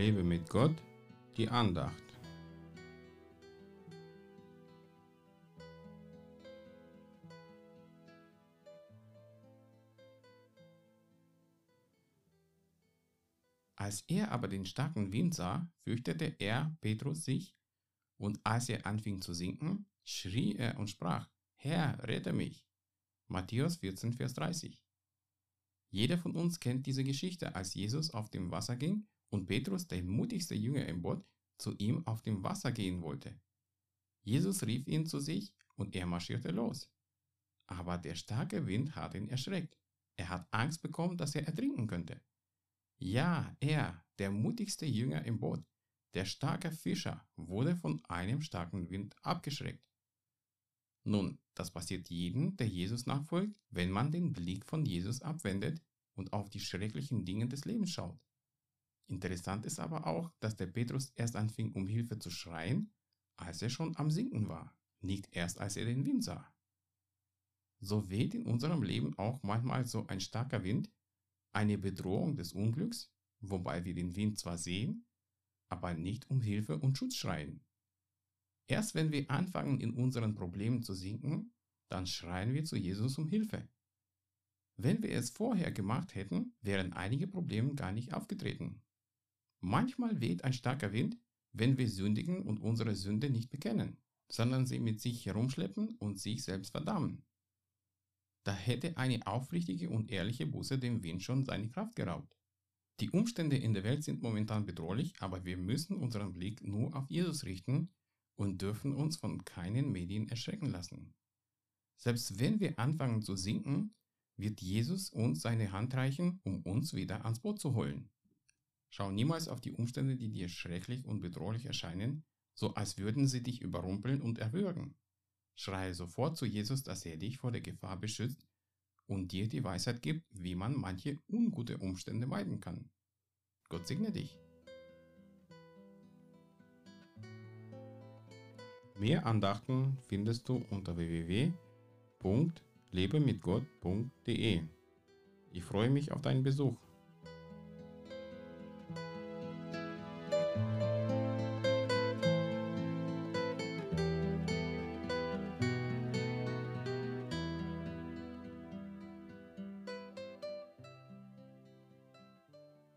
Lebe mit Gott, die Andacht. Als er aber den starken Wind sah, fürchtete er Petrus sich, und als er anfing zu sinken, schrie er und sprach, Herr, rette mich. Matthäus 14, Vers 30. Jeder von uns kennt diese Geschichte, als Jesus auf dem Wasser ging und Petrus, der mutigste Jünger im Boot, zu ihm auf dem Wasser gehen wollte. Jesus rief ihn zu sich und er marschierte los. Aber der starke Wind hat ihn erschreckt. Er hat Angst bekommen, dass er ertrinken könnte. Ja, er, der mutigste Jünger im Boot, der starke Fischer, wurde von einem starken Wind abgeschreckt. Nun, das passiert jedem, der Jesus nachfolgt, wenn man den Blick von Jesus abwendet und auf die schrecklichen Dinge des Lebens schaut. Interessant ist aber auch, dass der Petrus erst anfing, um Hilfe zu schreien, als er schon am Sinken war, nicht erst als er den Wind sah. So weht in unserem Leben auch manchmal so ein starker Wind, eine Bedrohung des Unglücks, wobei wir den Wind zwar sehen, aber nicht um Hilfe und Schutz schreien. Erst wenn wir anfangen, in unseren Problemen zu sinken, dann schreien wir zu Jesus um Hilfe. Wenn wir es vorher gemacht hätten, wären einige Probleme gar nicht aufgetreten. Manchmal weht ein starker Wind, wenn wir sündigen und unsere Sünde nicht bekennen, sondern sie mit sich herumschleppen und sich selbst verdammen. Da hätte eine aufrichtige und ehrliche Buße dem Wind schon seine Kraft geraubt. Die Umstände in der Welt sind momentan bedrohlich, aber wir müssen unseren Blick nur auf Jesus richten und dürfen uns von keinen Medien erschrecken lassen. Selbst wenn wir anfangen zu sinken, wird Jesus uns seine Hand reichen, um uns wieder ans Boot zu holen. Schau niemals auf die Umstände, die dir schrecklich und bedrohlich erscheinen, so als würden sie dich überrumpeln und erwürgen. Schreie sofort zu Jesus, dass er dich vor der Gefahr beschützt und dir die Weisheit gibt, wie man manche ungute Umstände meiden kann. Gott segne dich. Mehr Andachten findest du unter www.lebemitgott.de. Ich freue mich auf deinen Besuch.